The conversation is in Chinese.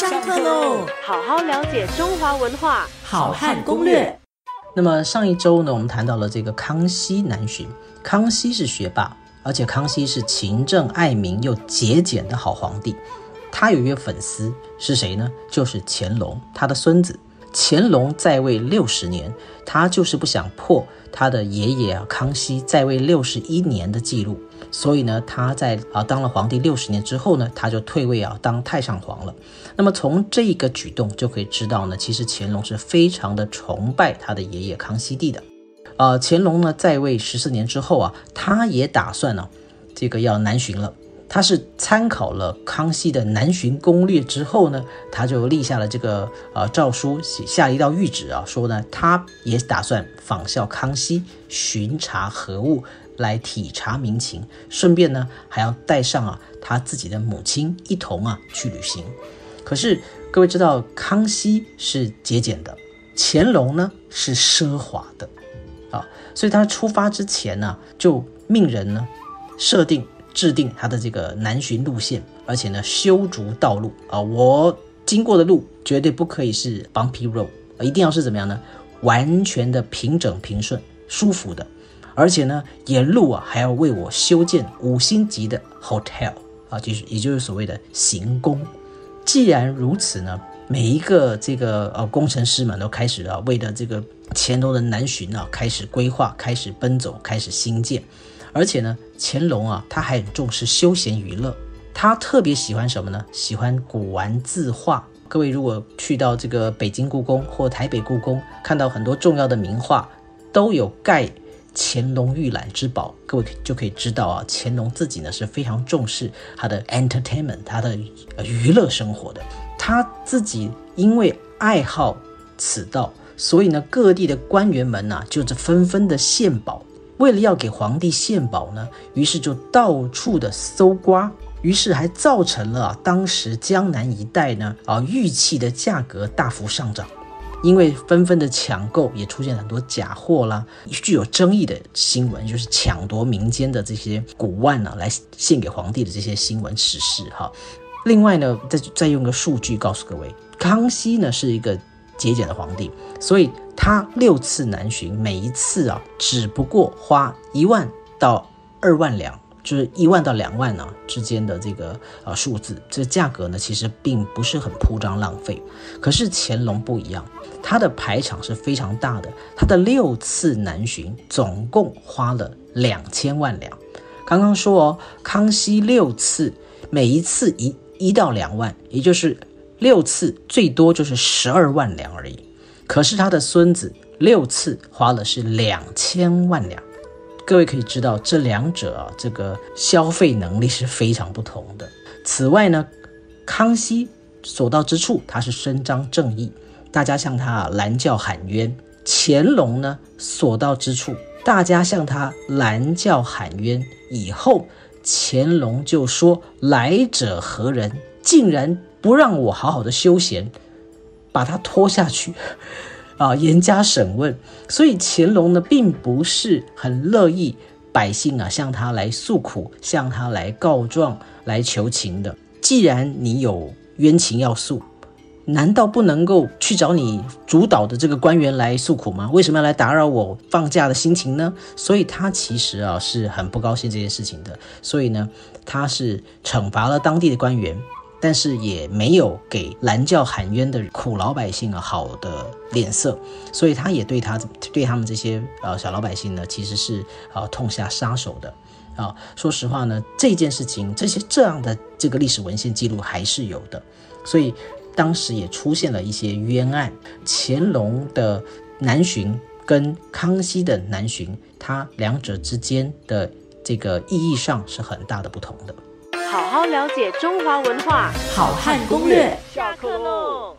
上课喽！好好了解中华文化，好汉攻略。那么上一周呢，我们谈到了这个康熙南巡。康熙是学霸，而且康熙是勤政爱民又节俭的好皇帝。他有一位粉丝是谁呢？就是乾隆，他的孙子。乾隆在位六十年，他就是不想破他的爷爷啊康熙在位六十一年的记录，所以呢，他在啊当了皇帝六十年之后呢，他就退位啊当太上皇了。那么从这个举动就可以知道呢，其实乾隆是非常的崇拜他的爷爷康熙帝的。呃，乾隆呢在位十四年之后啊，他也打算呢这个要南巡了。他是参考了康熙的南巡攻略之后呢，他就立下了这个呃诏书，写下一道谕旨啊，说呢，他也打算仿效康熙巡查河务，来体察民情，顺便呢还要带上啊他自己的母亲一同啊去旅行。可是各位知道，康熙是节俭的，乾隆呢是奢华的，啊，所以他出发之前呢，就命人呢设定。制定他的这个南巡路线，而且呢修筑道路啊，我经过的路绝对不可以是 bumpy road，一定要是怎么样呢？完全的平整平顺、舒服的，而且呢沿路啊还要为我修建五星级的 hotel 啊，就是也就是所谓的行宫。既然如此呢，每一个这个呃工程师们都开始啊为了这个乾隆的南巡啊开始规划、开始奔走、开始兴建。而且呢，乾隆啊，他还很重视休闲娱乐，他特别喜欢什么呢？喜欢古玩字画。各位如果去到这个北京故宫或台北故宫，看到很多重要的名画，都有盖乾隆御览之宝，各位就可以知道啊，乾隆自己呢是非常重视他的 entertainment，他的娱乐生活的。他自己因为爱好此道，所以呢，各地的官员们呐，就是纷纷的献宝。为了要给皇帝献宝呢，于是就到处的搜刮，于是还造成了当时江南一带呢啊玉器的价格大幅上涨，因为纷纷的抢购，也出现很多假货啦，具有争议的新闻就是抢夺民间的这些古玩呢，来献给皇帝的这些新闻史事哈。另外呢，再再用个数据告诉各位，康熙呢是一个。节俭的皇帝，所以他六次南巡，每一次啊，只不过花一万到二万两，就是一万到两万呢之间的这个呃数字，这价格呢其实并不是很铺张浪费。可是乾隆不一样，他的排场是非常大的，他的六次南巡总共花了两千万两。刚刚说哦，康熙六次，每一次一一到两万，也就是。六次最多就是十二万两而已，可是他的孙子六次花了是两千万两，各位可以知道这两者啊，这个消费能力是非常不同的。此外呢，康熙所到之处他是伸张正义，大家向他啊拦轿喊冤；乾隆呢所到之处，大家向他拦轿喊冤以后，乾隆就说：“来者何人？竟然！”不让我好好的休闲，把他拖下去，啊，严加审问。所以乾隆呢，并不是很乐意百姓啊向他来诉苦，向他来告状、来求情的。既然你有冤情要诉，难道不能够去找你主导的这个官员来诉苦吗？为什么要来打扰我放假的心情呢？所以他其实啊是很不高兴这件事情的。所以呢，他是惩罚了当地的官员。但是也没有给拦轿喊冤的苦老百姓啊好的脸色，所以他也对他对他们这些呃小老百姓呢，其实是啊痛下杀手的啊。说实话呢，这件事情这些这样的这个历史文献记录还是有的，所以当时也出现了一些冤案。乾隆的南巡跟康熙的南巡，它两者之间的这个意义上是很大的不同的。好好了解中华文化，好汉攻略。下课喽。